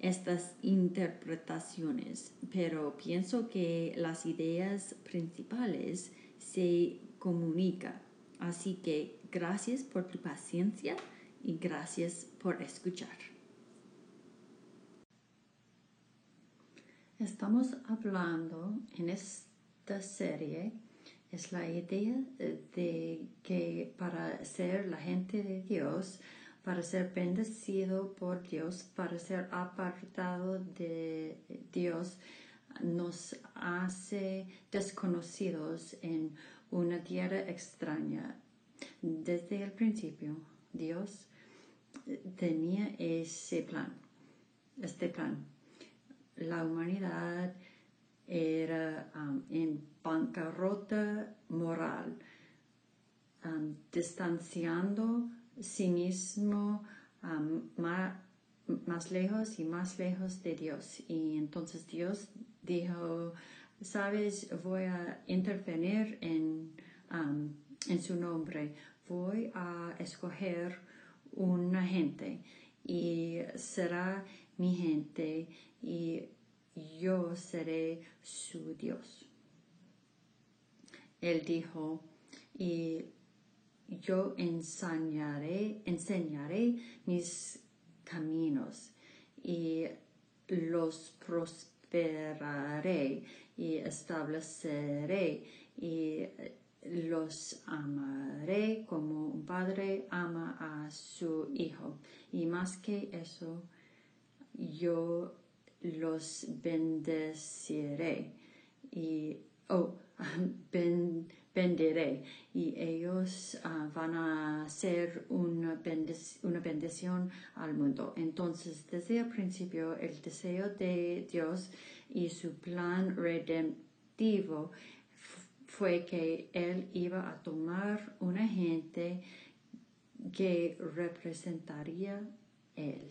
estas interpretaciones, pero pienso que las ideas principales se comunican. Así que gracias por tu paciencia y gracias por escuchar. Estamos hablando en esta serie es la idea de que para ser la gente de Dios, para ser bendecido por Dios, para ser apartado de Dios, nos hace desconocidos en una tierra extraña. Desde el principio, Dios tenía ese plan, este plan. La humanidad era um, en bancarrota moral, um, distanciando sí mismo um, más, lejos y más lejos de Dios. Y entonces Dios dijo, sabes, voy a intervenir en, en su nombre, voy a escoger una gente y será mi gente y yo seré su Dios. Él dijo, y yo enseñaré, enseñaré mis caminos y los prosperaré y estableceré y los amaré como un padre ama a su hijo. Y más que eso, yo los bendeciré y oh, bendiré y ellos ah, van a ser una, una bendición al mundo. Entonces, desde el principio, el deseo de Dios y su plan redemptivo fue que Él iba a tomar una gente que representaría Él,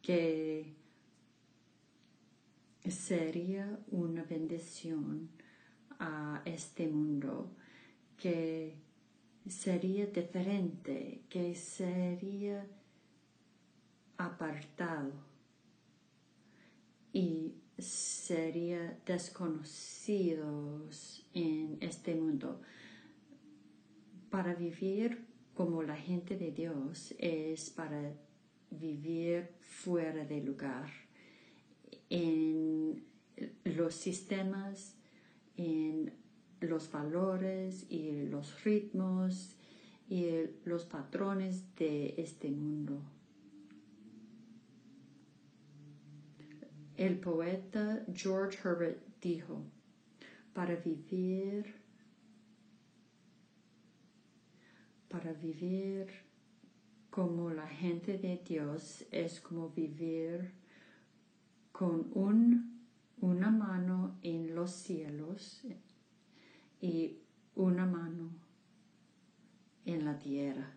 que sería una bendición a este mundo, que sería diferente, que sería apartado y sería desconocidos en este mundo. Para vivir como la gente de Dios es para vivir fuera de lugar en los sistemas, en los valores y los ritmos y los patrones de este mundo. El poeta George Herbert dijo, para vivir, para vivir como la gente de Dios es como vivir con una mano en los cielos y una mano en la tierra.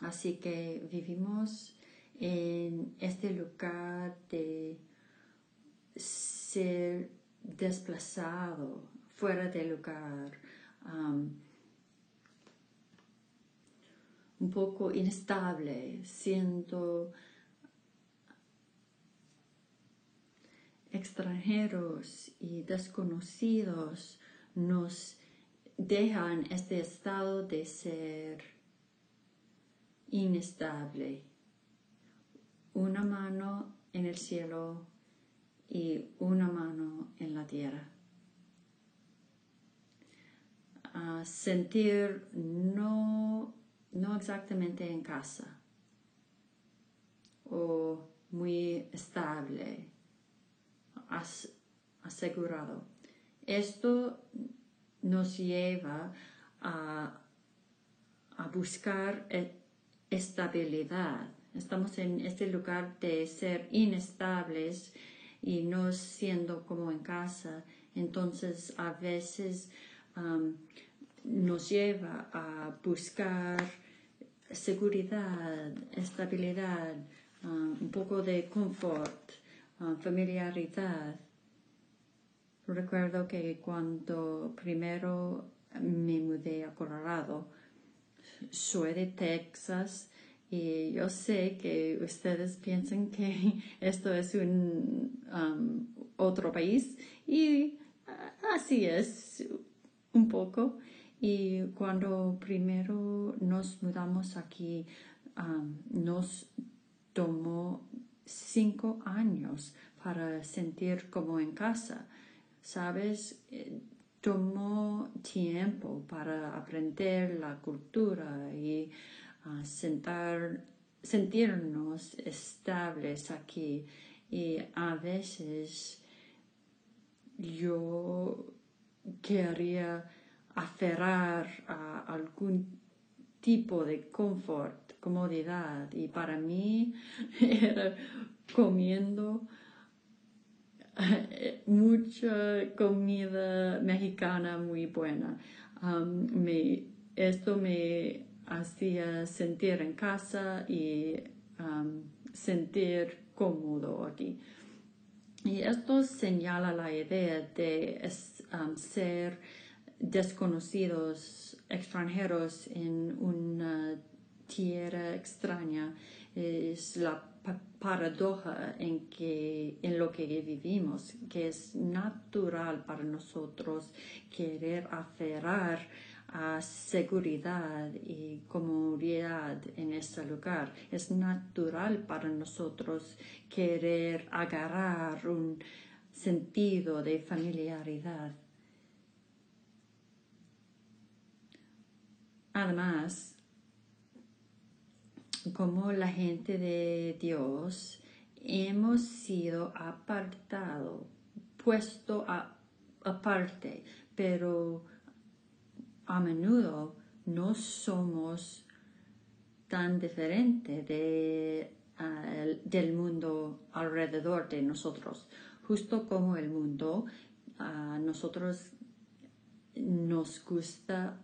Así que vivimos en este lugar de ser desplazado, fuera de lugar, um, un poco inestable, siendo extranjeros y desconocidos nos dejan este estado de ser inestable. Una mano en el cielo y una mano en la tierra. sentir no, no exactamente en casa o muy estable, asegurado. Esto nos lleva a, a buscar e, estabilidad. Estamos en este lugar de ser inestables y no siendo como en casa. Entonces a veces nos lleva a buscar seguridad, estabilidad, un poco de confort, um, familiaridad. Recuerdo que cuando primero me mudé a Colorado, soy de Texas y yo sé que ustedes piensan que esto es un um, otro país y así es un poco. Y cuando primero nos mudamos aquí, um, nos tomó cinco años para sentir como en casa. ¿Sabes? Eh, tomó tiempo para aprender la cultura y uh, sentar, sentirnos estables aquí. Y a veces yo quería aferrar a algún tipo de confort, comodidad y para mí era comiendo mucha comida mexicana muy buena. Esto me hacía sentir en casa y sentir cómodo aquí. Y esto señala la idea de ser desconocidos, extranjeros en una tierra extraña. Es la paradoja en, que, en lo que vivimos, que es natural para nosotros querer aferrar a seguridad y comodidad en ese lugar. Es natural para nosotros querer agarrar un sentido de familiaridad. Además, como la gente de Dios, hemos sido apartado, puesto aparte, pero a menudo no somos tan diferentes de, del mundo alrededor de nosotros. Justo como el mundo, a nosotros nos gusta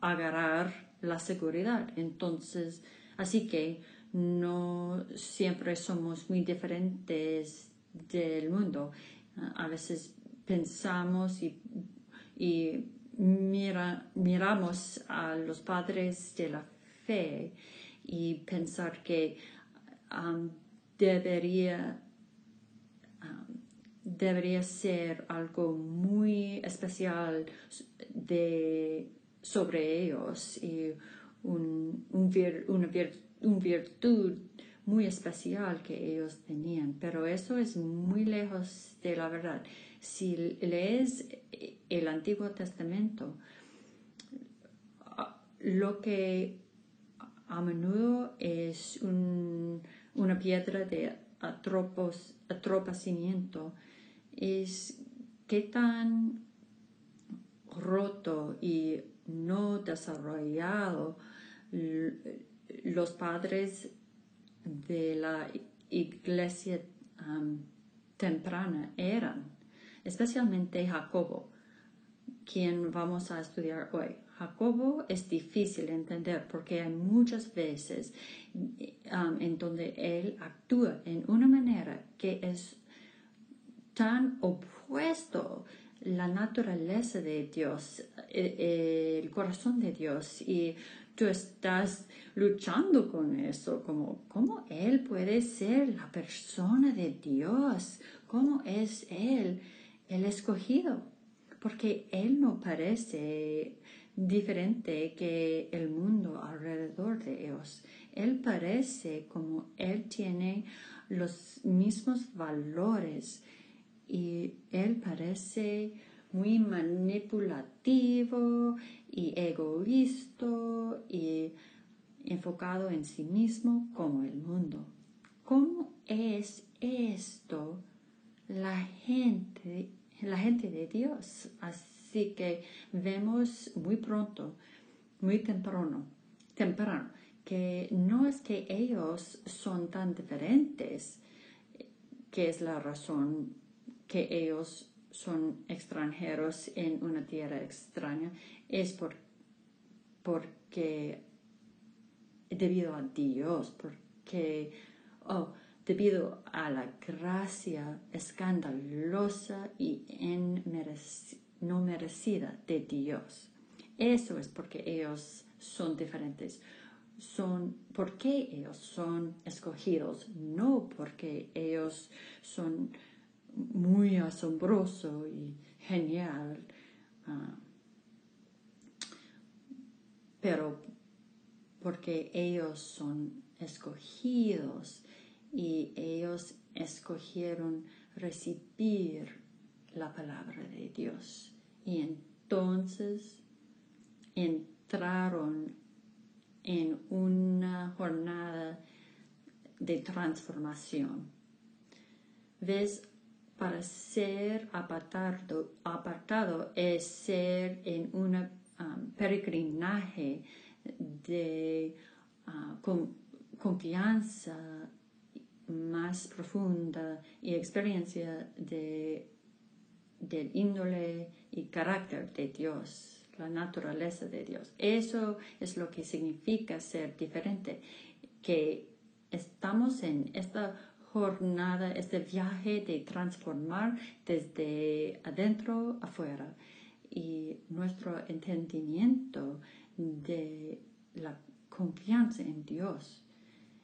agarrar la seguridad. Entonces, así que no siempre somos muy diferentes del mundo. A veces pensamos y, mira, miramos a los padres de la fe y pensar que um, debería um, debería ser algo muy especial de sobre ellos y un, una virtud muy especial que ellos tenían, pero eso es muy lejos de la verdad. Si lees el Antiguo Testamento, lo que a menudo es una piedra de atropos, atropacimiento es qué tan roto y no desarrollado los padres de la iglesia temprana eran, especialmente Jacobo, quien vamos a estudiar hoy. Jacobo es difícil de entender porque hay muchas veces en donde él actúa en una manera que es tan opuesto la naturaleza de Dios, eh, eh, el corazón de Dios. Y tú estás luchando con eso, como cómo Él puede ser la persona de Dios, cómo es Él el escogido, porque Él no parece diferente que el mundo alrededor de ellos. Él parece como Él tiene los mismos valores y Él parece muy manipulativo y egoísta y enfocado en sí mismo como el mundo. ¿Cómo es esto la gente, la gente de Dios? Así que vemos muy pronto, muy temprano, temprano, que no es que ellos son tan diferentes, que es la razón que ellos son extranjeros en una tierra extraña, es por, porque debido a Dios, porque oh, debido a la gracia escandalosa y no merecida de Dios. Eso es porque ellos son diferentes. Son porque ellos son escogidos, no porque ellos son muy asombroso y genial. Ah, pero porque ellos son escogidos y ellos escogieron recibir la palabra de Dios. Y entonces entraron en una jornada de transformación. ¿Ves? Para ser apartado, es ser en un um, peregrinaje de ah, confianza más profunda y experiencia de, del índole y carácter de Dios, la naturaleza de Dios. Eso es lo que significa ser diferente, que estamos en esta jornada, este viaje de transformar desde adentro afuera y nuestro entendimiento de la confianza en Dios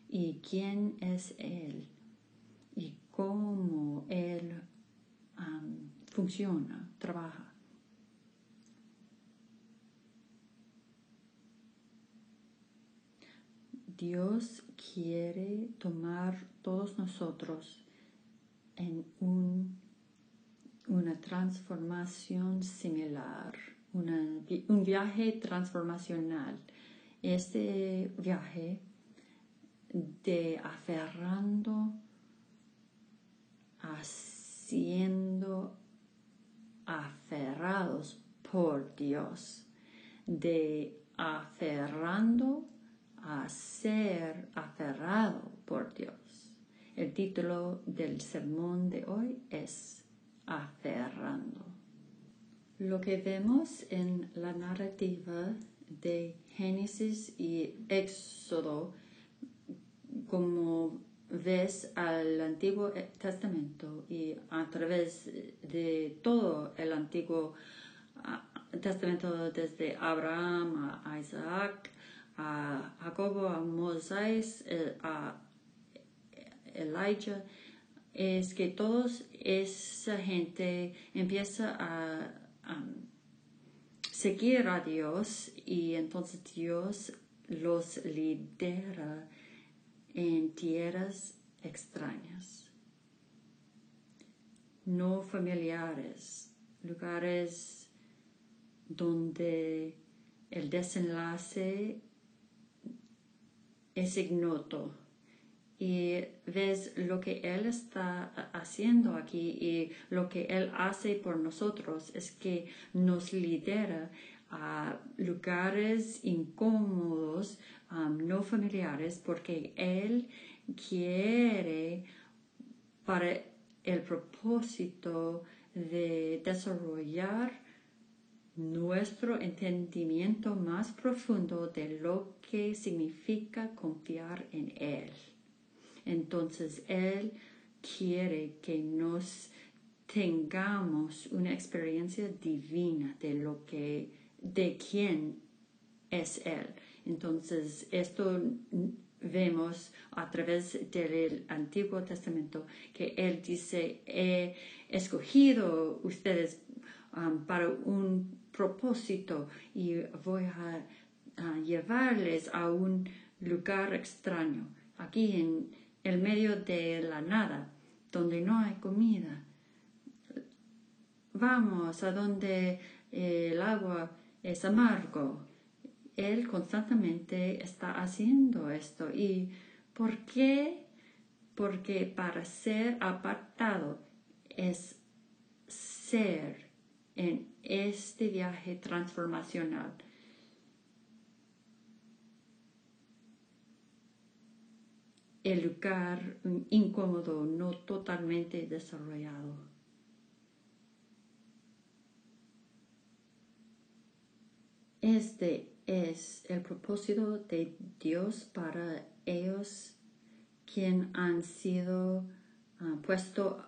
y quién es Él y cómo Él funciona, trabaja. Dios quiere tomar todos nosotros en un, una transformación similar un viaje transformacional. Este viaje de aferrando, haciendo aferrados por Dios, de aferrando a ser aferrado por Dios. El título del sermón de hoy es Aferrando. Lo que vemos en la narrativa de Génesis y Éxodo, como ves al Antiguo Testamento y a través de todo el Antiguo Testamento, desde Abraham a Isaac, a Jacobo, a Moisés, eh, a Elijah, es que toda esa gente empieza a seguir a Dios y entonces Dios los lidera en tierras extrañas, no familiares, lugares donde el desenlace es ignoto y ves lo que Él está haciendo aquí y lo que Él hace por nosotros es que nos lidera a lugares incómodos, no familiares, porque Él quiere para el propósito de desarrollar nuestro entendimiento más profundo de lo que significa confiar en Él. Entonces Él quiere que nos tengamos una experiencia divina de lo que, de quién es Él. Entonces, esto vemos a través del Antiguo Testamento que Él dice, he escogido ustedes um, para un propósito y voy a, llevarles a un lugar extraño, aquí el medio de la nada, donde no hay comida. Vamos a donde el agua es amargo. Él constantemente está haciendo esto. ¿Y por qué? Porque para ser apartado es ser en este viaje transformacional. El lugar incómodo, no totalmente desarrollado. Este es el propósito de Dios para ellos quien han sido uh, puesto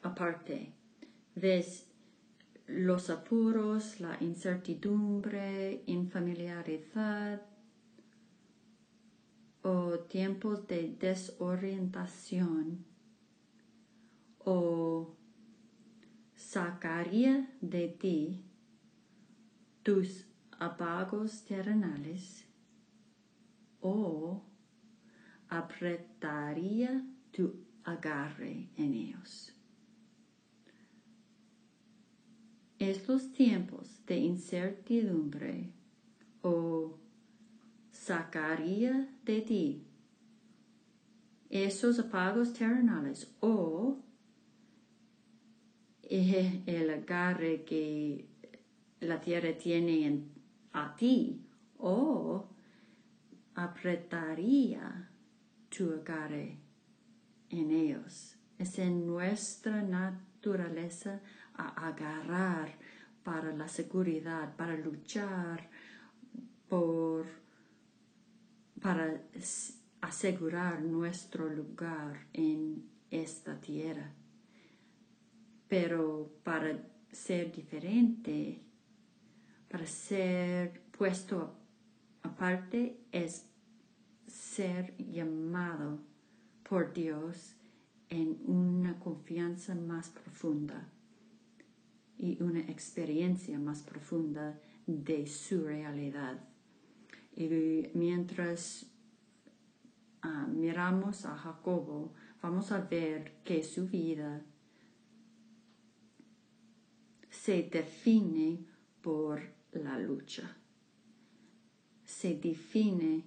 aparte. Ves los apuros, la incertidumbre, infamiliaridad o tiempos de desorientación o sacaría de ti tus apagos terrenales o apretaría tu agarre en ellos. Estos tiempos de incertidumbre o sacaría de ti esos apagos terrenales o el agarre que la tierra tiene en a ti o apretaría tu agarre en ellos. Es en nuestra naturaleza a agarrar para la seguridad, para luchar por para asegurar nuestro lugar en esta tierra. Pero para ser diferente, para ser puesto aparte es ser llamado por Dios en una confianza más profunda y una experiencia más profunda de su realidad. Y mientras ah, miramos a Jacobo, vamos a ver que su vida se define por la lucha. Se define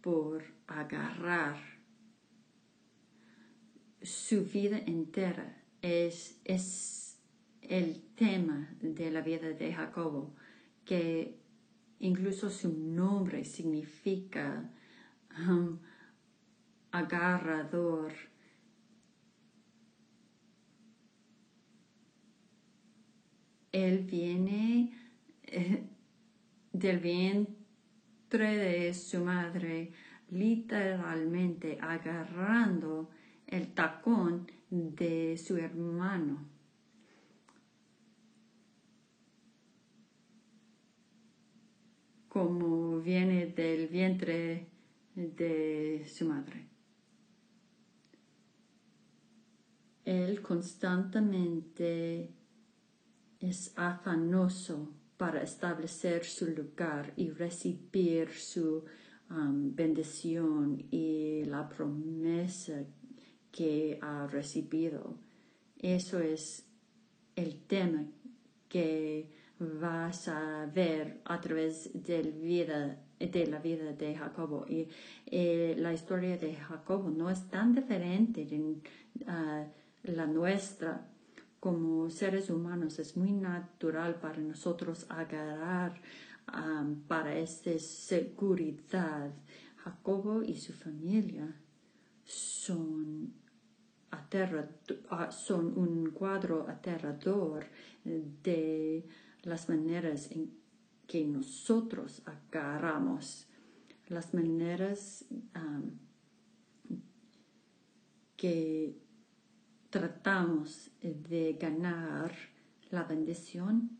por agarrar su vida entera. Es, es el tema de la vida de Jacobo, que incluso su nombre significa um, agarrador. Él viene del vientre de su madre, literalmente agarrando el tacón de su hermano. Como viene del vientre de su madre. Él constantemente es afanoso para establecer su lugar y recibir su um, bendición y la promesa que ha recibido. Eso es el tema que vas a ver a través de, vida, de la vida de Jacobo. Y eh, la historia de Jacobo no es tan diferente de uh, la nuestra como seres humanos es muy natural para nosotros agarrar um, para esta seguridad. Jacobo y su familia son, son un cuadro aterrador de las maneras en que nosotros agarramos, las maneras que tratamos de ganar la bendición,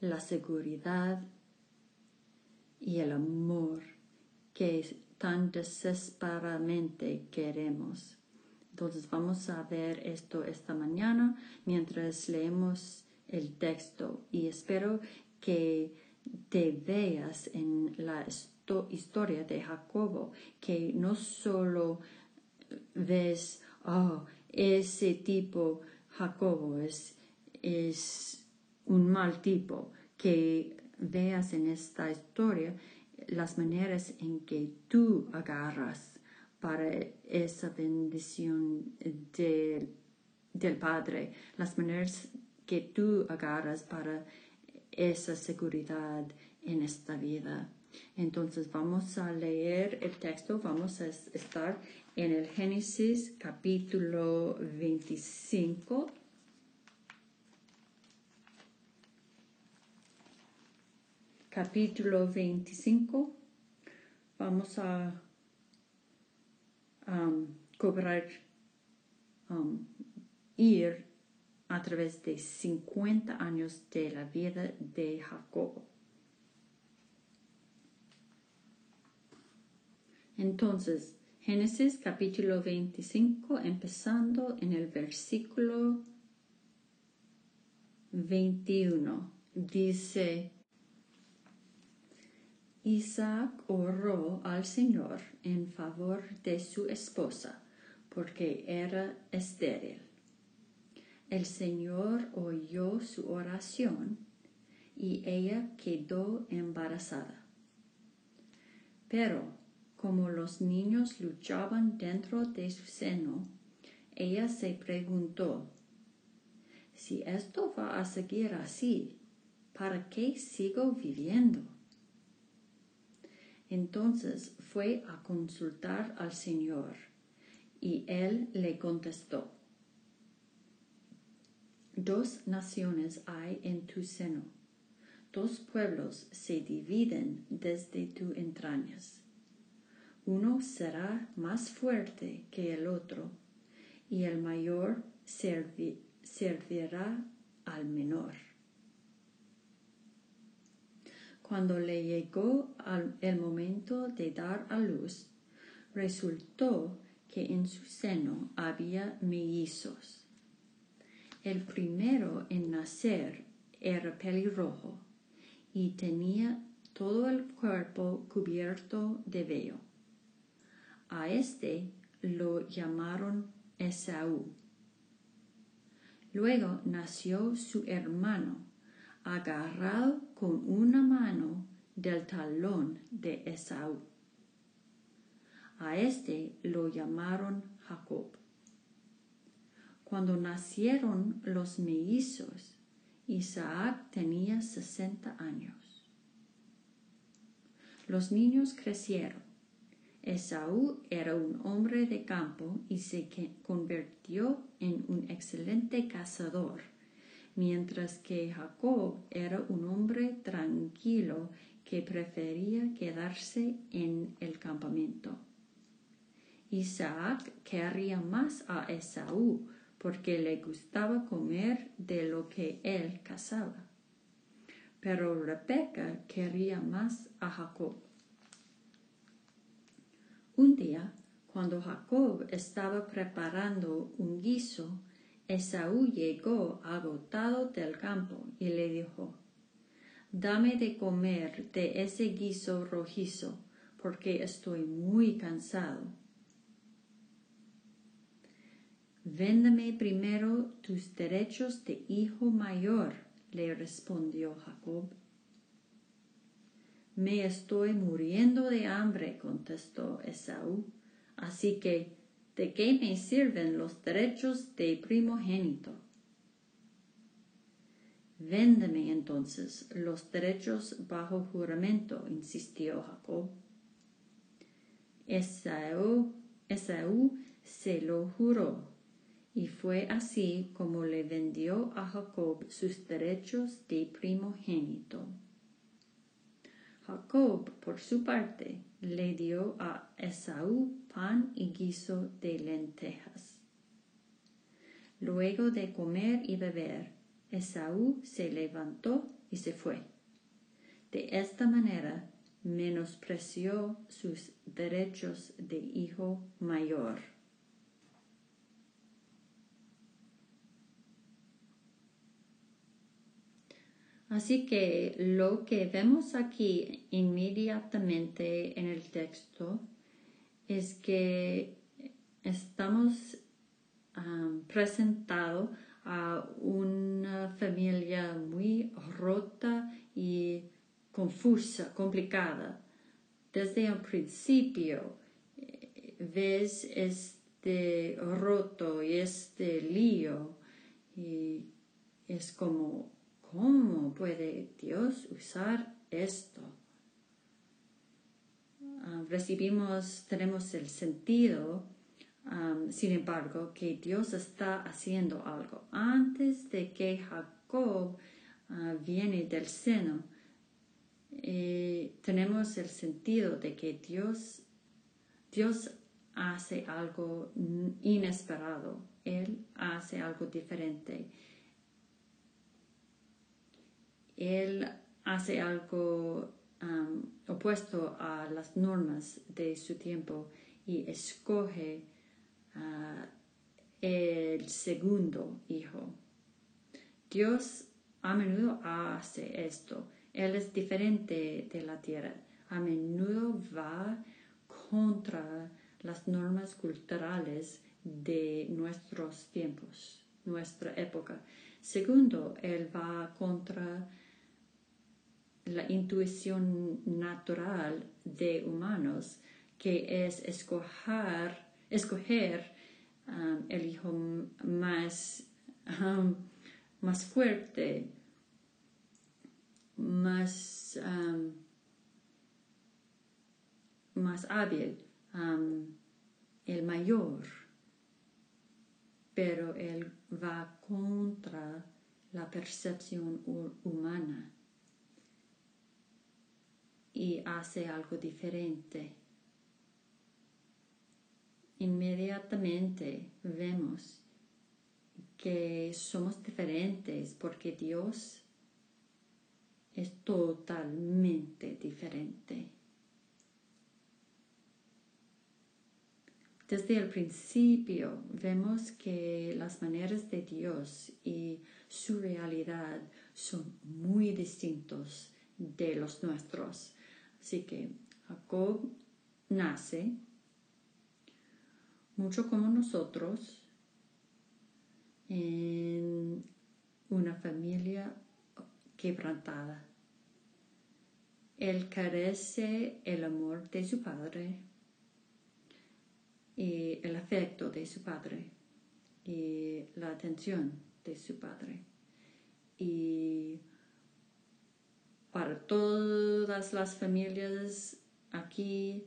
la seguridad y el amor que tan desesperadamente queremos. Entonces vamos a ver esto esta mañana mientras leemos el texto y espero que te veas en la historia de Jacobo, que no solo ves, oh, ese tipo Jacobo es, es un mal tipo, que veas en esta historia las maneras en que tú agarras para esa bendición del Padre, las maneras que tú agarras para esa seguridad en esta vida. Entonces vamos a leer el texto, vamos a estar en el Génesis capítulo 25. Capítulo 25. Vamos a um, cobrar, ir a través de 50 años de la vida de Jacob. Entonces, Génesis capítulo 25, empezando en el versículo 21, dice, Isaac oró al Señor en favor de su esposa, porque era estéril. El Señor oyó su oración y ella quedó embarazada. Pero como los niños luchaban dentro de su seno, ella se preguntó, si esto va a seguir así, ¿para qué sigo viviendo? Entonces fue a consultar al Señor y él le contestó, Dos naciones hay en tu seno, dos pueblos se dividen desde tus entrañas uno será más fuerte que el otro, y el mayor servirá al menor. Cuando le llegó el momento de dar a luz, resultó que en su seno había mellizos. El primero en nacer era pelirrojo y tenía todo el cuerpo cubierto de vello a este lo llamaron Esaú. Luego nació su hermano, agarrado con una mano del talón de Esaú. A este lo llamaron Jacob. Cuando nacieron los mellizos, Isaac tenía sesenta años. Los niños crecieron Esaú era un hombre de campo y se convirtió en un excelente cazador, mientras que Jacob era un hombre tranquilo que prefería quedarse en el campamento. Isaac quería más a Esaú porque le gustaba comer de lo que él cazaba. Pero Rebeca quería más a Jacob. Un día, cuando Jacob estaba preparando un guiso, Esaú llegó agotado del campo y le dijo, Dame de comer de ese guiso rojizo, porque estoy muy cansado. Véndame primero tus derechos de hijo mayor, le respondió Jacob. Me estoy muriendo de hambre, contestó Esaú. Así que, ¿de qué me sirven los derechos de primogénito? Véndeme entonces los derechos bajo juramento, insistió Jacob. Esaú, Esaú se lo juró, y fue así como le vendió a Jacob sus derechos de primogénito. Jacob, por su parte, le dio a Esaú pan y guiso de lentejas. Luego de comer y beber, Esaú se levantó y se fue. De esta manera menospreció sus derechos de hijo mayor. Así que lo que vemos aquí inmediatamente en el texto es que estamos um, presentados a una familia muy rota y confusa, complicada. Desde el principio eh, ves este roto y este lío y es como ¿Cómo puede Dios usar esto? Ah, recibimos, tenemos el sentido, sin embargo, que Dios está haciendo algo. Antes de que Jacob uh, viene del seno, eh, tenemos el sentido de que Dios, Dios hace algo inesperado, Él hace algo diferente él hace algo opuesto a las normas de su tiempo y escoge uh, el segundo hijo. Dios a menudo hace esto. Él es diferente de la tierra. A menudo va contra las normas culturales de nuestros tiempos, nuestra época. Segundo, Él va contra la intuición natural de humanos, que es escoger, um, el hijo más, um, más fuerte, más, um, más hábil, el mayor, pero él va contra la percepción humana y hace algo diferente. Inmediatamente vemos que somos diferentes porque Dios es totalmente diferente. Desde el principio vemos que las maneras de Dios y su realidad son muy distintos de los nuestros. Así que Jacob nace mucho como nosotros en una familia quebrantada. Él carece el amor de su padre y el afecto de su padre y la atención de su padre. Para todas las familias aquí,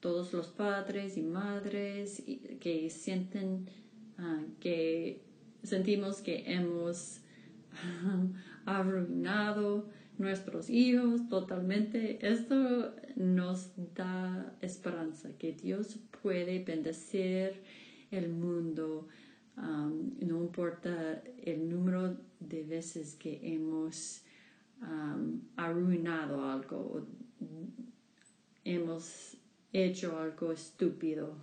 todos los padres y madres que sienten ah, que sentimos que hemos arruinado nuestros hijos totalmente. Esto nos da esperanza que Dios puede bendecir el mundo. Um, no importa el número de veces que hemos um, arruinado algo, hemos hecho algo estúpido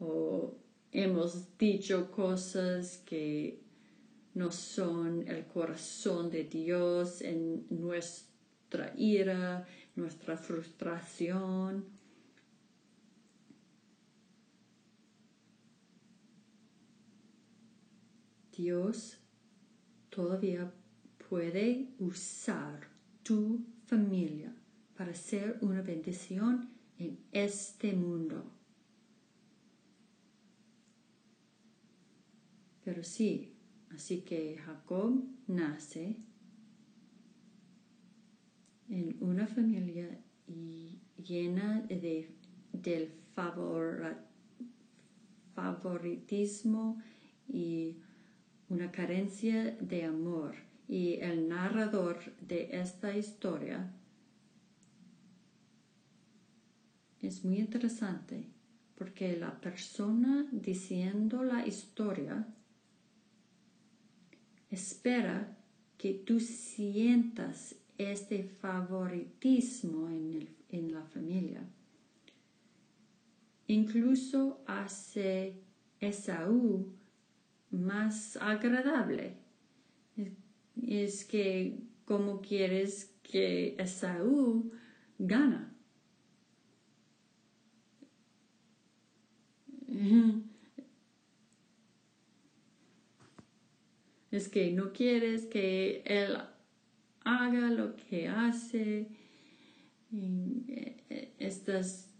o hemos dicho cosas que no son el corazón de Dios en nuestra ira, nuestra frustración. Dios todavía puede usar tu familia para ser una bendición en este mundo. Pero sí, así que Jacob nace en una familia llena de, del favoritismo y una carencia de amor y el narrador de esta historia es muy interesante porque la persona diciendo la historia espera que tú sientas este favoritismo en, en la familia. Incluso hace Esaú más agradable es que cómo quieres que Esaú gana. Es que no quieres que él haga lo que hace. Eh, estás,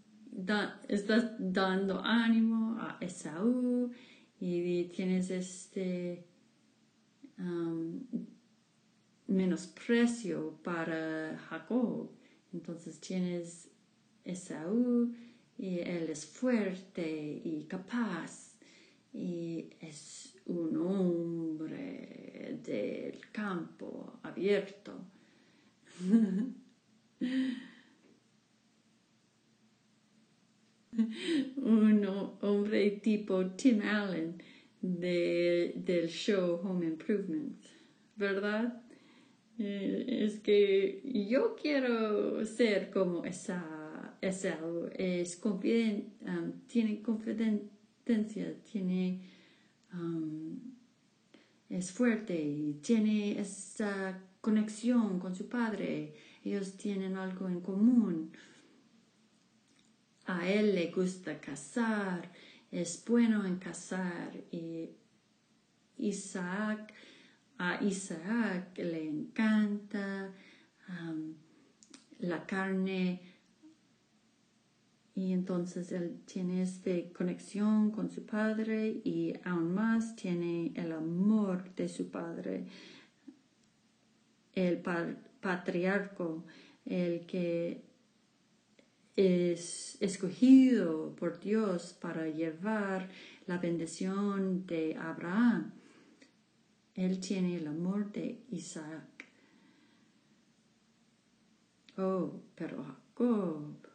estás dando ánimo a Esaú y tienes este um, menosprecio para Jacob. Entonces tienes Esaú y él es fuerte y capaz y es un hombre del campo abierto. un hombre tipo Tim Allen del show Home Improvement, ¿verdad? Eh, es que yo quiero ser como esa, esa es confident, um, tiene confidencia, tiene um, es fuerte tiene esa conexión con su padre. Ellos tienen algo en común. A él le gusta cazar, es bueno en cazar y Isaac a Isaac le encanta la carne y entonces él tiene esta conexión con su padre y aún más tiene el amor de su padre, el patriarco, el que es escogido por Dios para llevar la bendición de Abraham. Él tiene el amor de Isaac. Oh, pero Jacob,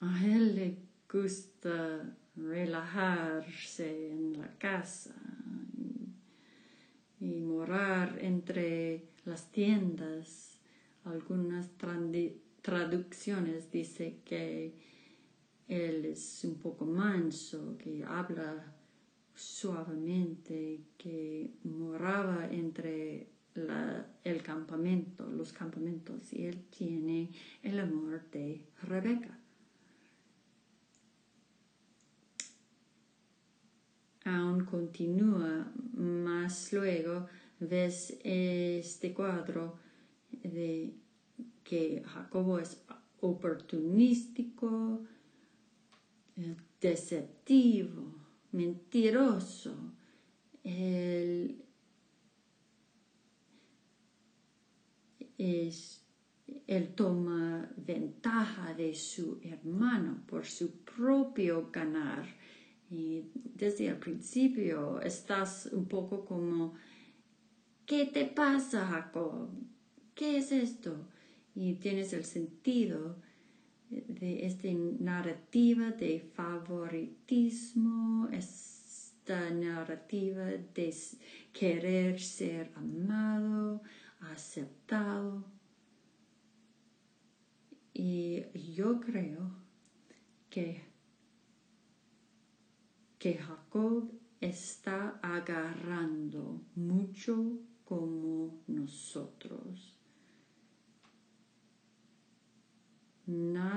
a él le gusta relajarse en la casa y, morar entre las tiendas. Algunas traducciones dice que él es un poco manso, que habla suavemente que moraba entre el campamento, los campamentos, y él tiene el amor de Rebeca. Aún continúa, más luego ves este cuadro de que Jacobo es oportunístico, eh, deceptivo, mentiroso. Es, él toma ventaja de su hermano por su propio ganar. Y desde el principio estás un poco como, ¿qué te pasa, Jacob? ¿Qué es esto? Y tienes el sentido de esta narrativa de favoritismo, esta narrativa de querer ser amado, aceptado. Y yo creo que, que Jacob está agarrando mucho como nosotros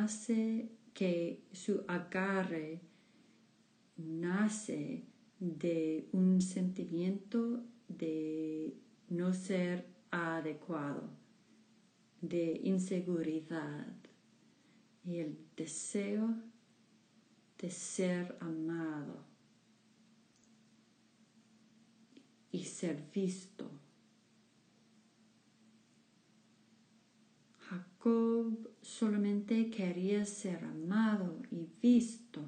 nace que su agarre nace de un sentimiento de no ser adecuado, de inseguridad y el deseo de ser amado y ser visto. Jacob solamente quería ser amado y visto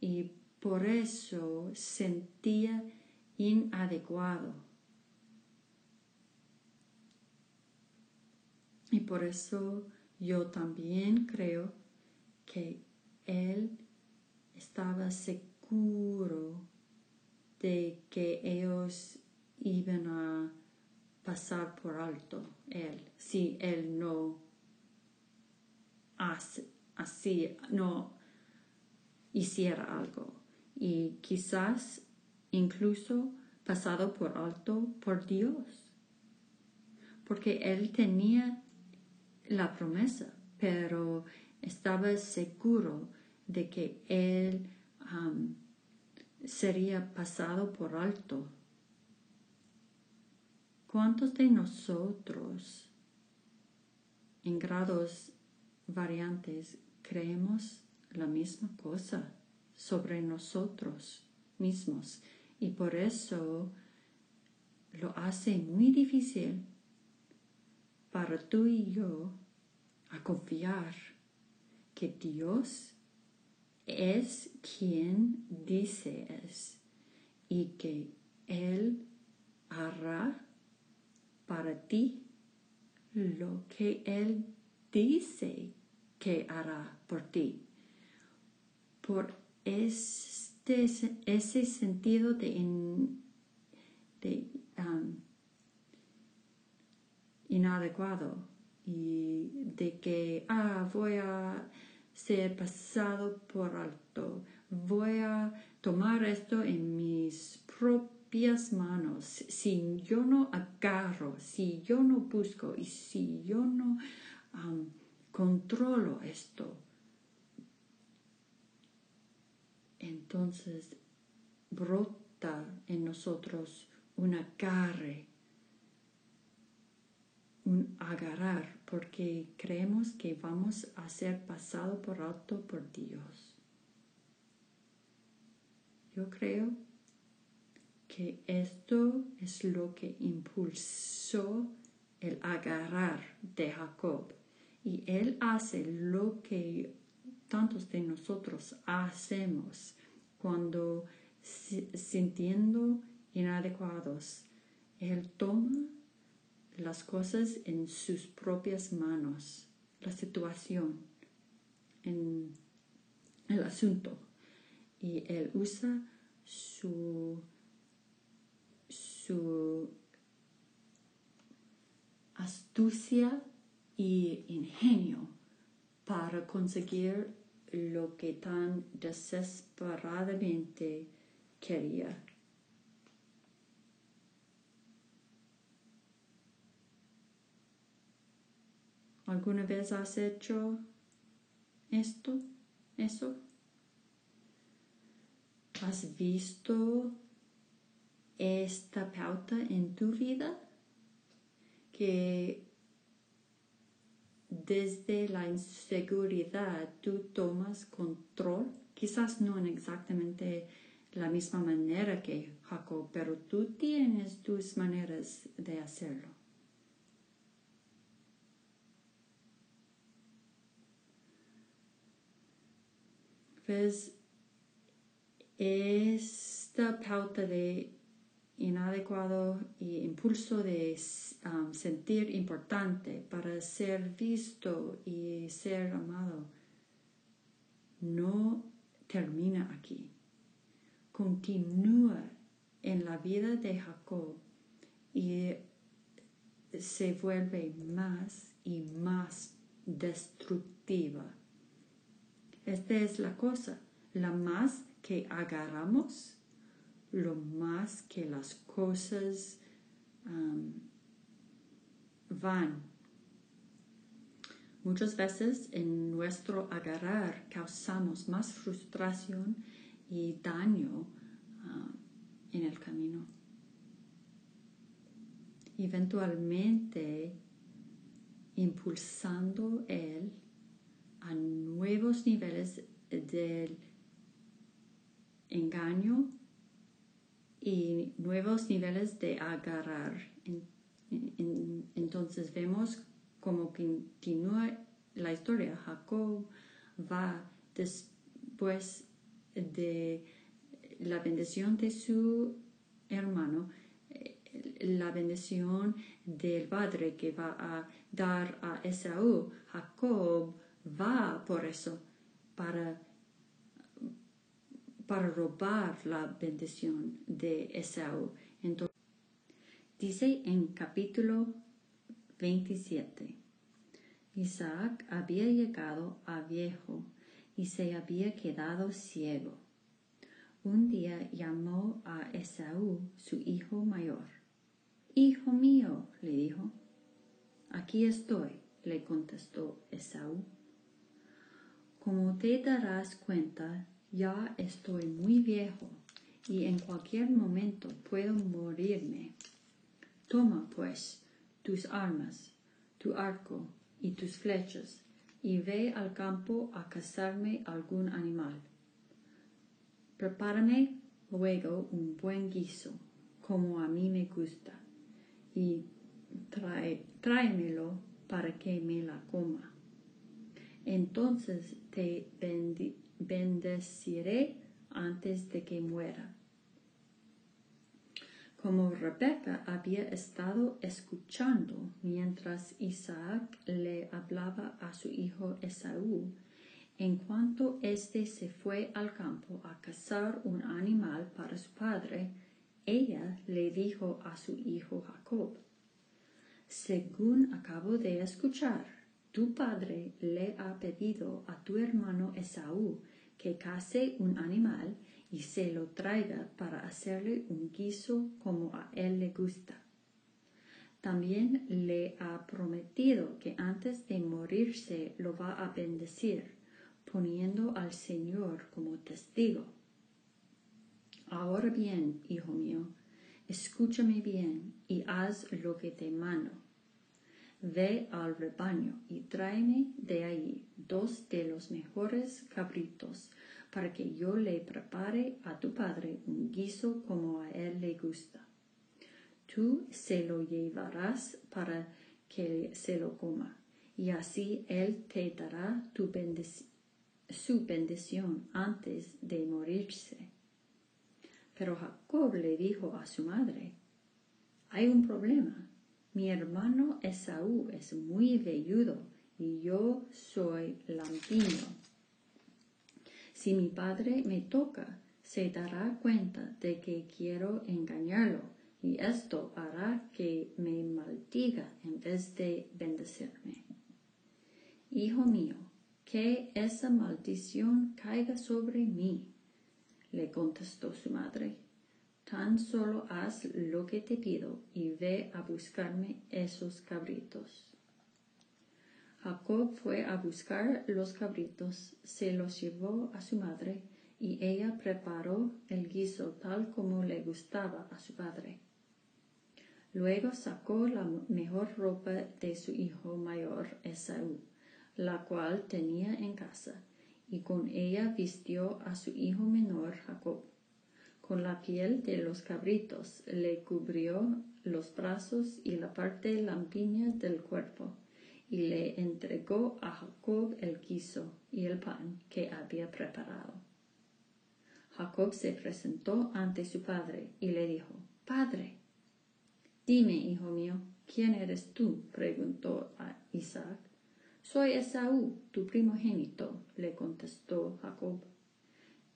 y por eso sentía inadecuado. Y por eso yo también creo que él estaba seguro de que ellos iban a pasar por alto él si él no así, no hiciera algo y quizás incluso pasado por alto por Dios, porque él tenía la promesa, pero estaba seguro de que él sería pasado por alto. ¿Cuántos de nosotros en grados variantes creemos la misma cosa sobre nosotros mismos? Y por eso lo hace muy difícil para tú y yo a confiar que Dios es quien dice es y que Él hará para ti lo que Él dice que hará por ti. Por este, ese sentido de, de um, inadecuado y de que, ah, voy a ser pasado por alto, voy a tomar esto en mis propias manos. Si yo no agarro, si yo no busco y si yo no controlo esto, entonces brota en nosotros un agarre un agarrar porque creemos que vamos a ser pasado por alto por Dios. Yo creo que esto es lo que impulsó el agarrar de Jacob y él hace lo que tantos de nosotros hacemos cuando sintiendo inadecuados. Él toma las cosas en sus propias manos, la situación, en el asunto. Y él usa su, su astucia y ingenio para conseguir lo que tan desesperadamente quería. ¿Alguna vez has hecho esto? ¿Eso? ¿Has visto esta pauta en tu vida? Que desde la inseguridad tú tomas control, quizás no en exactamente la misma manera que Jacob, pero tú tienes tus maneras de hacerlo. pues esta pauta de inadecuado y impulso de um, sentir importante para ser visto y ser amado no termina aquí. Continúa en la vida de Jacob y se vuelve más y más destructiva esta es la cosa. La más que agarramos, lo más que las cosas um, van. Muchas veces en nuestro agarrar causamos más frustración y daño uh, en el camino. Eventualmente, impulsando él a nuevos niveles del engaño y nuevos niveles de agarrar. entonces vemos cómo continúa la historia. Jacob va después de la bendición de su hermano, eh, la bendición del padre que va a dar a Esaú. Jacob va por eso, para, para robar la bendición de Esaú. Entonces, dice en capítulo 27, Isaac había llegado a viejo y se había quedado ciego. Un día llamó a Esaú, su hijo mayor. Hijo mío, le dijo. Aquí estoy, le contestó Esaú. Como te darás cuenta, ya estoy muy viejo y en cualquier momento puedo morirme. Toma, pues, tus armas, tu arco y tus flechas, y ve al campo a cazarme algún animal. Prepárame luego un buen guiso, como a mí me gusta, y tráemelo para que me la coma. Entonces te bendeciré antes de que muera. Como Rebeca había estado escuchando mientras Isaac le hablaba a su hijo Esaú, en cuanto éste se fue al campo a cazar un animal para su padre, ella le dijo a su hijo Jacob, Según acabo de escuchar, tu padre le ha pedido a tu hermano Esaú que case un animal y se lo traiga para hacerle un guiso como a él le gusta. También le ha prometido que antes de morirse lo va a bendecir, poniendo al Señor como testigo. Ahora bien, hijo mío, escúchame bien y haz lo que te mando. Ve al rebaño y tráeme de ahí dos de los mejores cabritos para que yo le prepare a tu padre un guiso como a él le gusta. Tú se lo llevarás para que se lo coma, y así él te dará su bendición antes de morirse. Pero Jacob le dijo a su madre, hay un problema. Mi hermano Esaú es muy velludo y yo soy lampiño. Si mi padre me toca, se dará cuenta de que quiero engañarlo y esto hará que me maldiga en vez de bendecirme. Hijo mío, que esa maldición caiga sobre mí, le contestó su madre. Tan solo haz lo que te pido y ve a buscarme esos cabritos. Jacob fue a buscar los cabritos, se los llevó a su madre, y ella preparó el guiso tal como le gustaba a su padre. Luego sacó la mejor ropa de su hijo mayor Esaú, la cual tenía en casa, y con ella vistió a su hijo menor Jacob. Con la piel de los cabritos le cubrió los brazos y la parte lampiña del cuerpo y le entregó a Jacob el guiso y el pan que había preparado. Jacob se presentó ante su padre y le dijo, Padre, dime, hijo mío, ¿quién eres tú? preguntó a Isaac. Soy Esaú, tu primogénito, le contestó Jacob.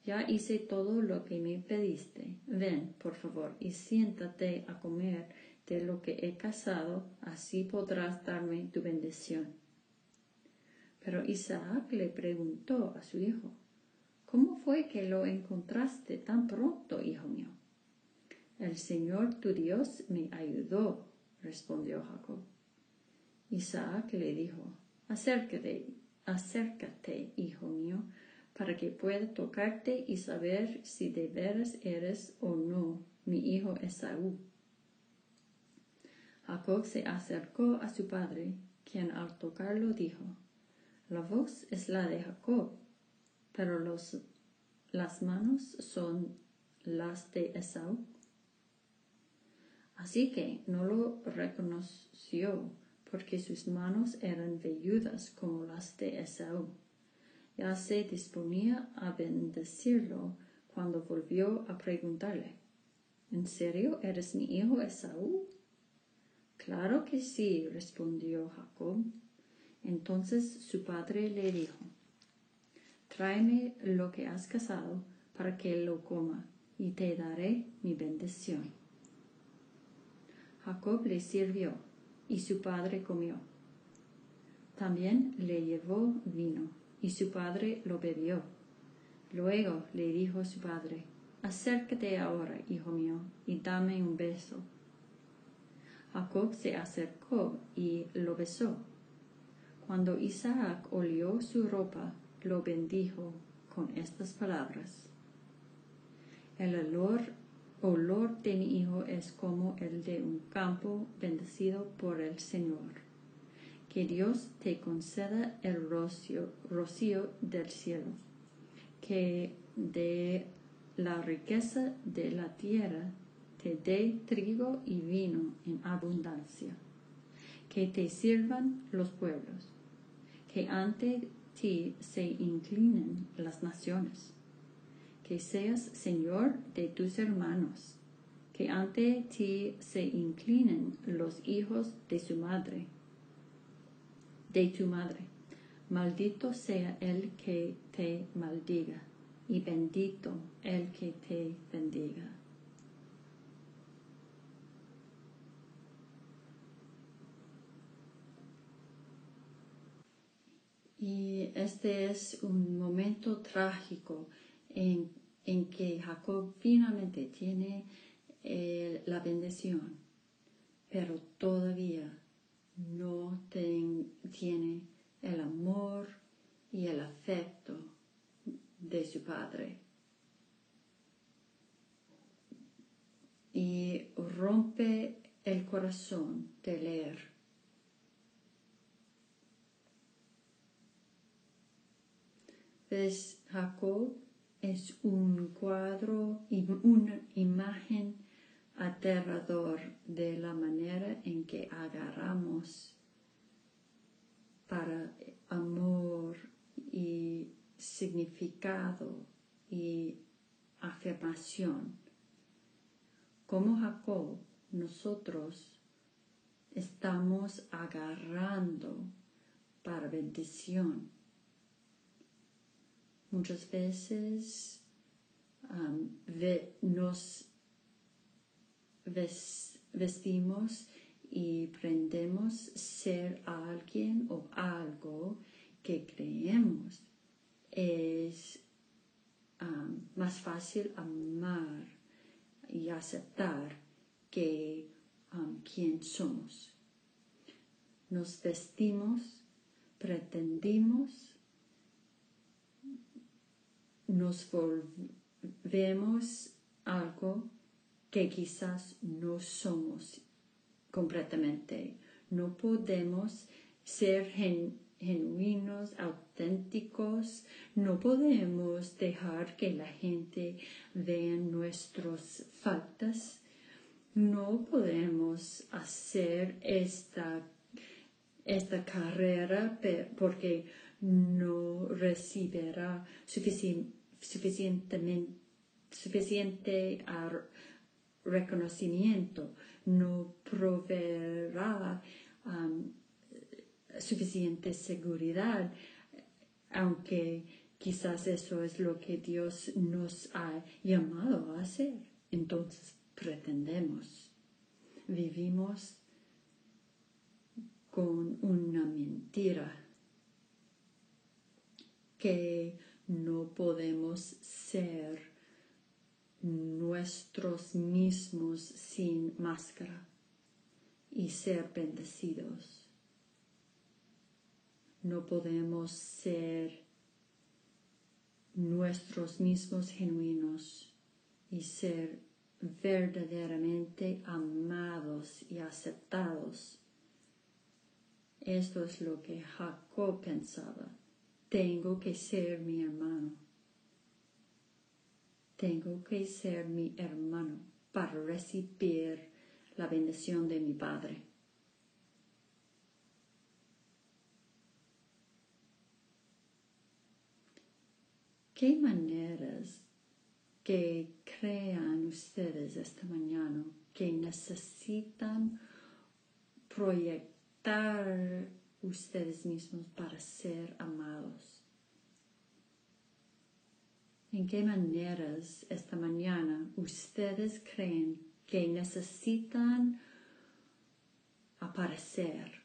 Ya hice todo lo que me pediste. Ven, por favor, y siéntate a comer de lo que he casado, así podrás darme tu bendición. Pero Isaac le preguntó a su hijo, ¿Cómo fue que lo encontraste tan pronto, hijo mío? El Señor tu Dios me ayudó, respondió Jacob. Isaac le dijo, acércate, acércate, hijo mío, para que pueda tocarte y saber si de veras eres o no mi hijo Esaú. Jacob se acercó a su padre, quien al tocarlo dijo, La voz es la de Jacob, pero los, las manos son las de Esaú. Así que no lo reconoció porque sus manos eran velludas como las de Esaú. Ya se disponía a bendecirlo cuando volvió a preguntarle, ¿En serio eres mi hijo Esaú? Claro que sí, respondió Jacob. Entonces su padre le dijo, tráeme lo que has cazado para que lo coma, y te daré mi bendición. Jacob le sirvió, y su padre comió. También le llevó vino, y su padre lo bebió. Luego le dijo su padre, acércate ahora, hijo mío, y dame un beso. Jacob se acercó y lo besó. Cuando Isaac olió su ropa, lo bendijo con estas palabras. El olor, olor de mi hijo es como el de un campo bendecido por el Señor. Que Dios te conceda el rocío, rocío del cielo, que de la riqueza de la tierra te dé trigo y vino en abundancia, que te sirvan los pueblos, que ante ti se inclinen las naciones, que seas Señor de tus hermanos, que ante ti se inclinen los hijos de su madre, de tu madre. Maldito sea el que te maldiga, y bendito el que te bendiga. Y este es un momento trágico en, que Jacob finalmente tiene eh, la bendición, pero todavía no tiene el amor y el afecto de su padre. Y rompe el corazón de leer ¿Ves? Jacob es un cuadro y una imagen aterrador de la manera en que agarramos para amor y significado y afirmación. Como Jacob, nosotros estamos agarrando para bendición Muchas veces um, nos vestimos y prendemos ser alguien o algo que creemos es um, más fácil amar y aceptar que um, quien somos. Nos vestimos, pretendimos nos volvemos algo que quizás no somos completamente. No podemos ser genuinos, auténticos, no podemos dejar que la gente vea nuestras faltas, no podemos hacer esta, esta carrera porque no recibirá suficiente suficientemente, suficiente reconocimiento, no proveerá um, suficiente seguridad, aunque quizás eso es lo que Dios nos ha llamado a hacer. Entonces pretendemos, vivimos con una mentira que no podemos ser nuestros mismos sin máscara y ser bendecidos. No podemos ser nuestros mismos genuinos y ser verdaderamente amados y aceptados. Esto es lo que Jacob pensaba. Tengo que ser mi hermano. Tengo que ser mi hermano para recibir la bendición de mi Padre. ¿Qué maneras que crean ustedes esta mañana que necesitan proyectar ustedes mismos para ser amados. ¿En qué maneras esta mañana ustedes creen que necesitan aparecer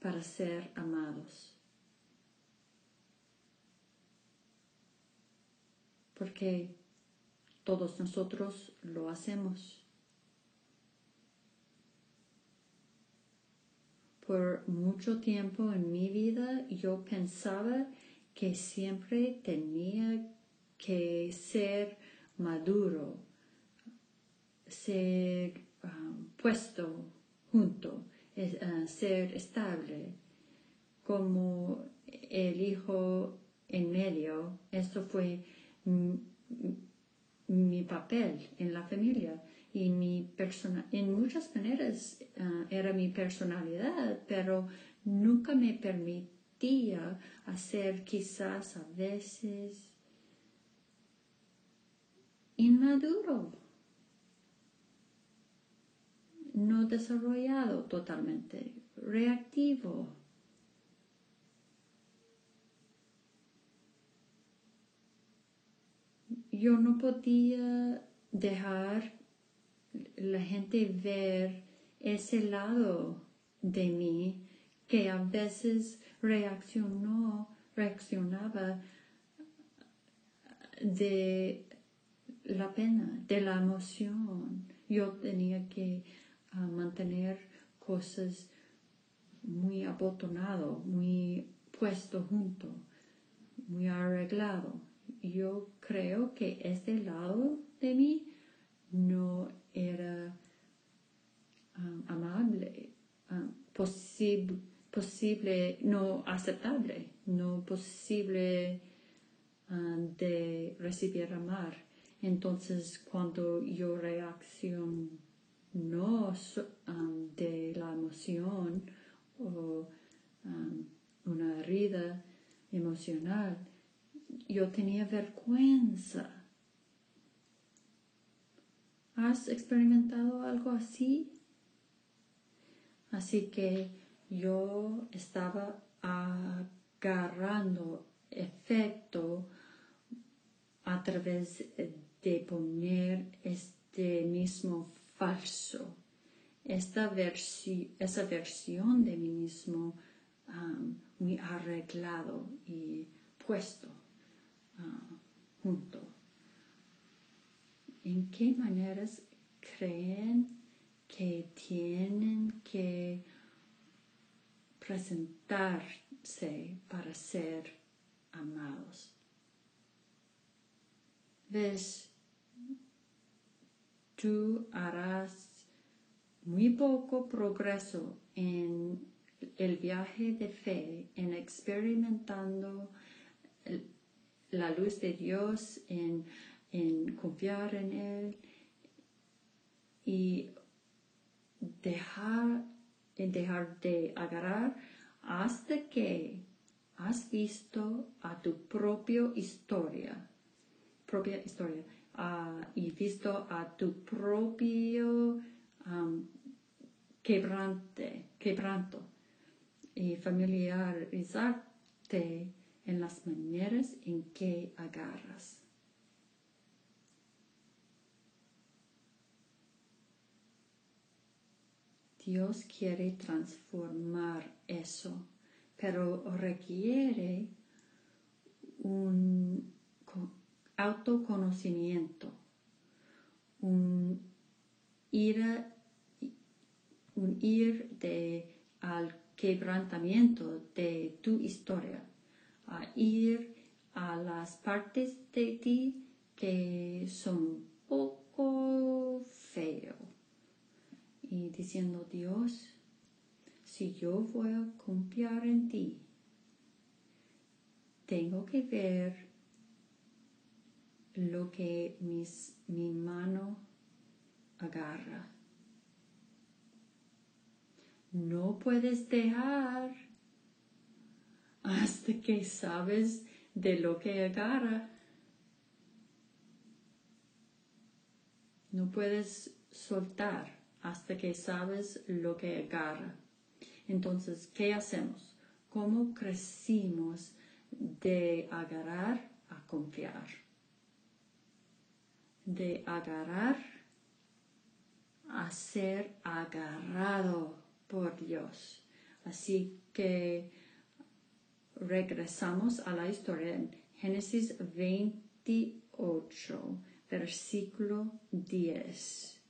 para ser amados? Porque todos nosotros lo hacemos. Por mucho tiempo en mi vida yo pensaba que siempre tenía que ser maduro, ser um, puesto junto, uh, ser estable, como el hijo en medio. Esto fue mi papel en la familia y mi persona en muchas maneras uh, era mi personalidad, pero nunca me permitía hacer quizás a veces inmaduro, no desarrollado totalmente, reactivo. Yo no podía dejar la gente ver ese lado de mí que a veces reaccionó, reaccionaba de la pena, de la emoción. Yo tenía que ah, mantener cosas muy abotonado, muy puesto junto, muy arreglado. Yo creo que este lado de mí no era um, amable, um, posible, no aceptable, no posible de recibir amar. Entonces, cuando yo reacciono de la emoción o una herida emocional, yo tenía vergüenza ¿Has experimentado algo así? Así que yo estaba agarrando efecto a través de poner este mismo falso, esta esa versión de mí mismo muy arreglado y puesto uh, junto en qué maneras creen que tienen que presentarse para ser amados. ¿Ves? Tú harás muy poco progreso en el viaje de fe, en experimentando la luz de Dios, en en confiar en Él y dejar, dejar de agarrar hasta que has visto a tu propia historia, propia historia, y visto a tu propio quebrante, quebranto y familiarizarte en las maneras en que agarras. Dios quiere transformar eso, pero requiere un autoconocimiento, un ir, un ir de, al quebrantamiento de tu historia, a ir a las partes de ti que son poco feo. Y diciendo, Dios, si yo voy a confiar en ti, tengo que ver lo que mis, mi mano agarra. No puedes dejar hasta que sabes de lo que agarra. No puedes soltar hasta que sabes lo que agarra. Entonces, ¿qué hacemos? ¿Cómo crecimos de agarrar a confiar? De agarrar a ser agarrado por Dios. Así que regresamos a la historia en Génesis 28, versículo 10.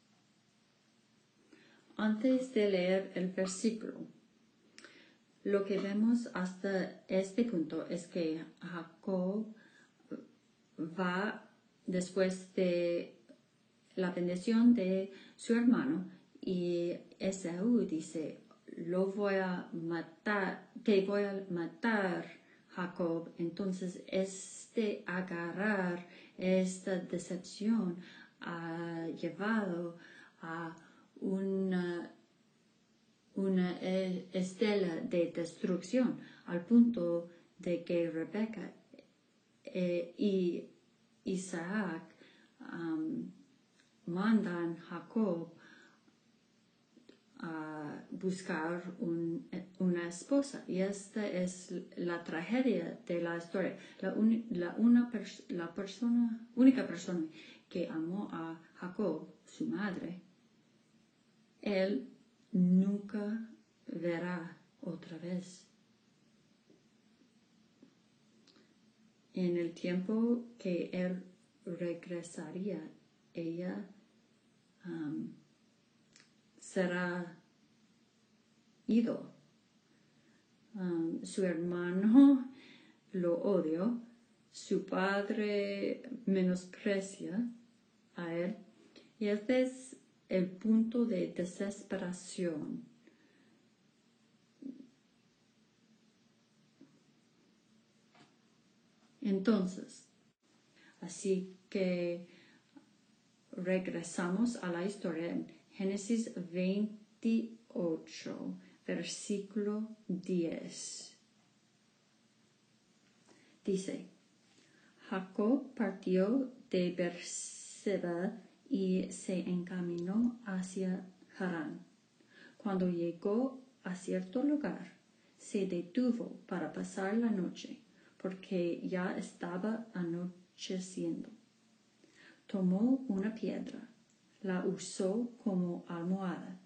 Antes de leer el versículo, lo que vemos hasta este punto es que Jacob va después de la bendición de su hermano y Esaú dice, lo voy a matar, te voy a matar, Jacob. Entonces, este agarrar, esta decepción ha llevado a una, una e, estela de destrucción al punto de que Rebeca eh, y Isaac mandan a Jacob a buscar una esposa y esta es la tragedia de la historia. La, una la persona, única persona que amó a Jacob, su madre, él nunca verá otra vez. En el tiempo que él regresaría, ella um, será ido. Um, su hermano lo odio, su padre menosprecia a él y este es el punto de desesperación. Entonces, así que regresamos a la historia en Génesis 28, versículo 10. Dice, Jacob partió de Berseba y se encaminó hacia Harán. Cuando llegó a cierto lugar, se detuvo para pasar la noche, porque ya estaba anocheciendo. Tomó una piedra, la usó como almohada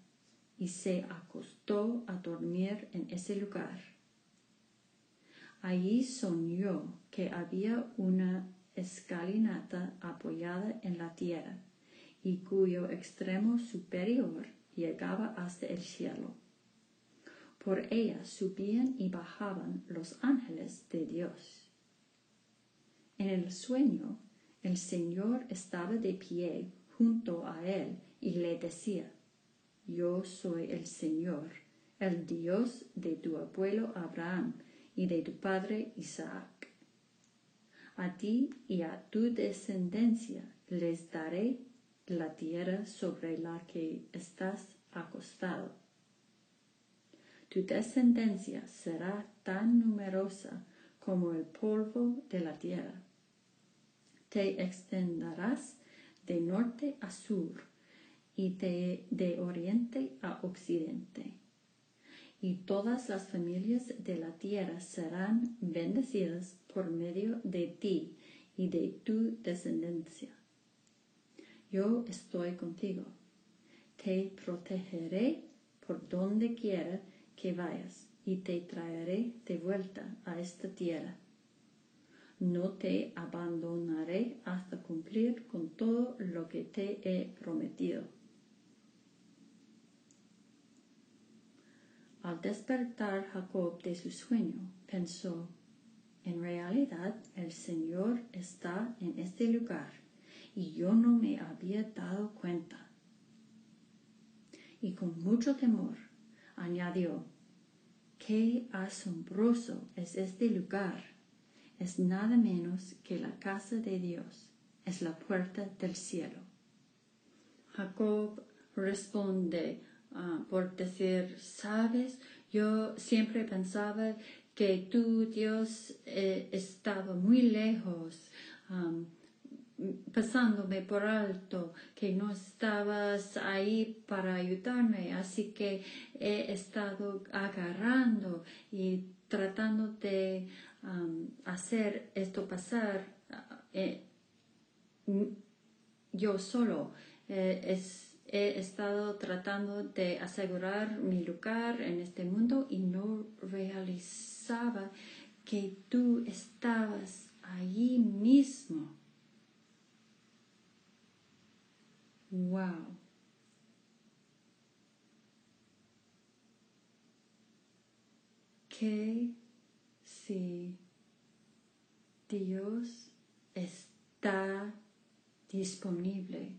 y se acostó a dormir en ese lugar. Allí soñó que había una escalinata apoyada en la tierra y cuyo extremo superior llegaba hasta el cielo. Por ella subían y bajaban los ángeles de Dios. En el sueño, el Señor estaba de pie junto a él y le decía, Yo soy el Señor, el Dios de tu abuelo Abraham y de tu padre Isaac. A ti y a tu descendencia les daré la tierra sobre la que estás acostado. Tu descendencia será tan numerosa como el polvo de la tierra. Te extenderás de norte a sur y de, oriente a occidente. Y todas las familias de la tierra serán bendecidas por medio de ti y de tu descendencia yo estoy contigo. Te protegeré por donde quiera que vayas y te traeré de vuelta a esta tierra. No te abandonaré hasta cumplir con todo lo que te he prometido. Al despertar Jacob de su sueño, pensó, en realidad el Señor está en este lugar y yo no me había dado cuenta. Y con mucho temor añadió, qué asombroso es este lugar. Es nada menos que la casa de Dios, es la puerta del cielo. Jacob responde ah, por decir, sabes, yo siempre pensaba que tú, Dios, eh, estaba muy lejos pasándome por alto, que no estabas ahí para ayudarme, así que he estado agarrando y tratando de hacer esto pasar eh, yo solo. Eh, he estado tratando de asegurar mi lugar en este mundo y no realizaba que tú estabas allí mismo Wow. Que si Dios está disponible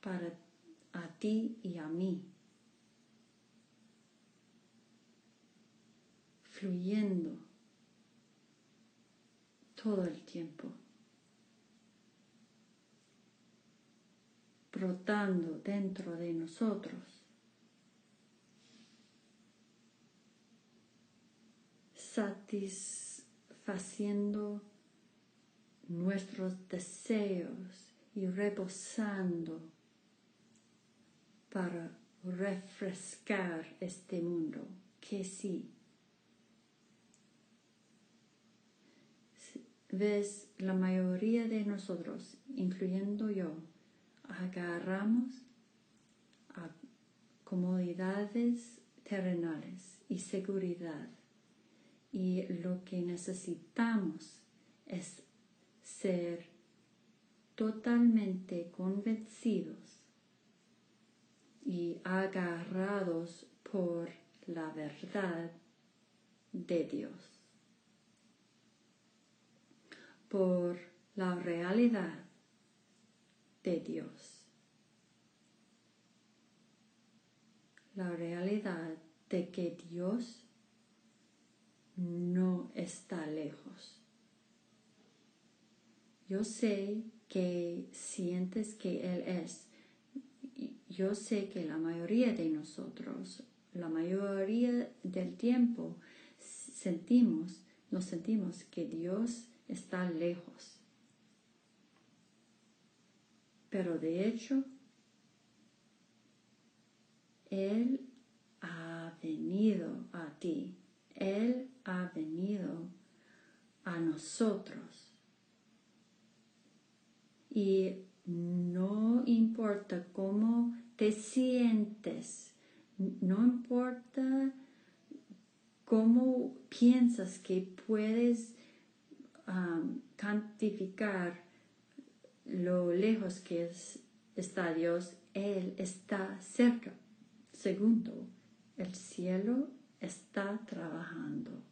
para a ti y a mí? Fluyendo todo el tiempo. Brotando dentro de nosotros. satisfaciendo nuestros deseos y reposando para refrescar este mundo, que sí. Ves, la mayoría de nosotros, incluyendo yo, agarramos a comodidades terrenales y seguridad. Y lo que necesitamos es ser totalmente convencidos y agarrados por la verdad de Dios, por la realidad de Dios, la realidad de que Dios no está lejos. Yo sé que sientes que Él es. Yo sé que la mayoría de nosotros, la mayoría del tiempo, sentimos, nos sentimos que Dios está lejos. Pero de hecho, Él ha venido a ti. Él ha venido a nosotros. Y no importa cómo te sientes, no importa cómo piensas que puedes um, cantificar lo lejos que está Dios, Él está cerca. Segundo, el cielo está trabajando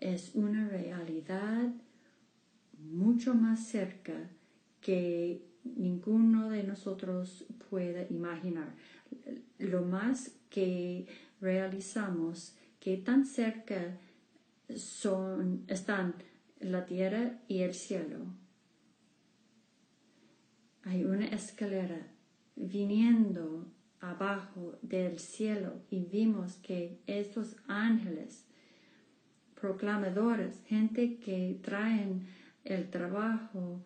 es una realidad mucho más cerca que ninguno de nosotros puede imaginar. Lo más que realizamos, que tan cerca son, están la tierra y el cielo. Hay una escalera viniendo abajo del cielo y vimos que estos ángeles proclamadores, gente que traen el trabajo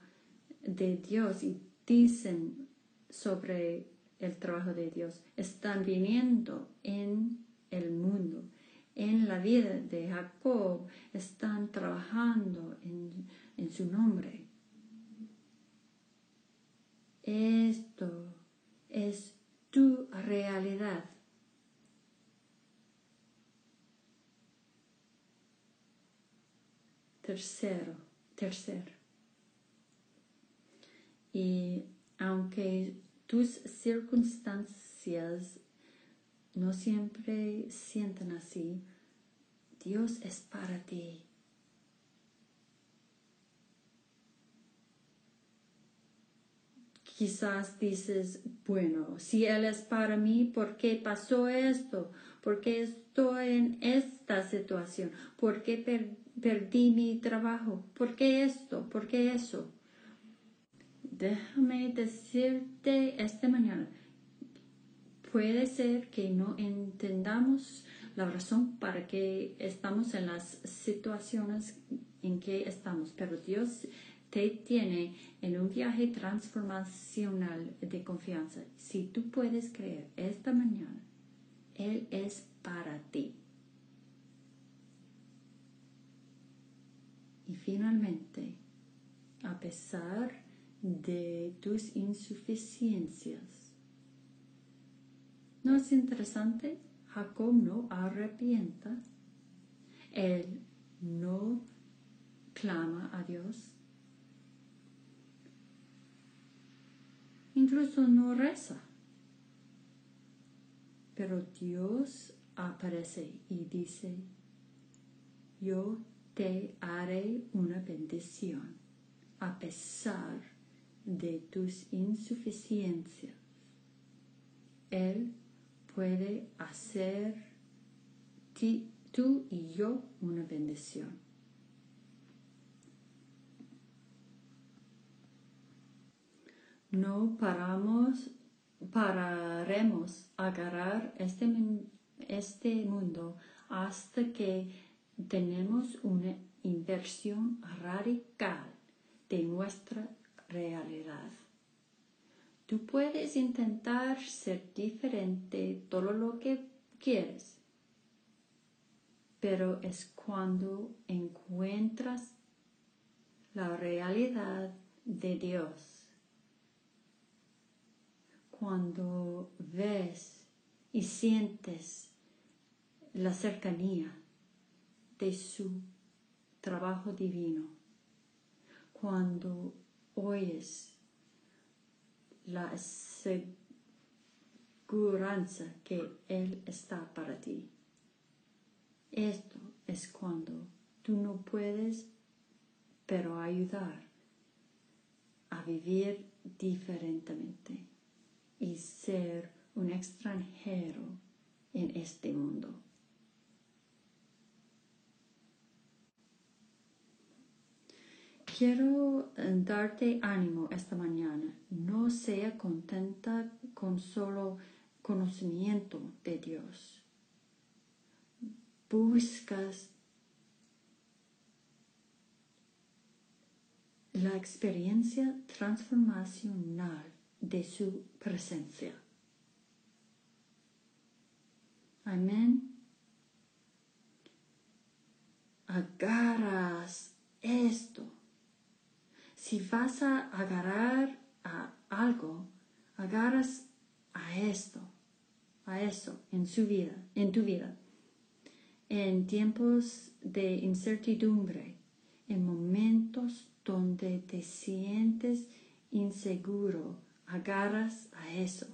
de Dios y dicen sobre el trabajo de Dios, están viniendo en el mundo, en la vida de Jacob, están trabajando en, en su nombre. Esto es tu realidad. tercero, tercero. Y aunque tus circunstancias no siempre sientan así, Dios es para ti. Quizás dices, bueno, si Él es para mí, ¿por qué pasó esto? ¿Por qué estoy en esta situación? ¿Por qué perdí mi trabajo. ¿Por qué esto? ¿Por qué eso? Déjame decirte esta mañana, puede ser que no entendamos la razón para que estamos en las situaciones en que estamos, pero Dios te tiene en un viaje transformacional de confianza. Si tú puedes creer esta mañana, Él es para ti. Y finalmente, a pesar de tus insuficiencias, ¿no es interesante? Jacob no arrepienta, él no clama a Dios, incluso no reza, pero Dios aparece y dice, yo te haré una bendición a pesar de tus insuficiencias. Él puede hacer tú y yo una bendición. No paramos, pararemos a agarrar este, este mundo hasta que tenemos una inversión radical de nuestra realidad. Tú puedes intentar ser diferente todo lo que quieres, pero es cuando encuentras la realidad de Dios, cuando ves y sientes la cercanía de su trabajo divino, cuando oyes la seguridad que Él está para ti. Esto es cuando tú no puedes, pero ayudar a vivir diferentemente y ser un extranjero en este mundo. Quiero eh, darte ánimo esta mañana. No sea contenta con solo conocimiento de Dios buscas la experiencia transformacional de su presencia. Amén. Agarras esto. Si vas a agarrar a algo, agarras a esto, a eso en su vida, en tu vida en tiempos de incertidumbre, en momentos donde te sientes inseguro, agarras a eso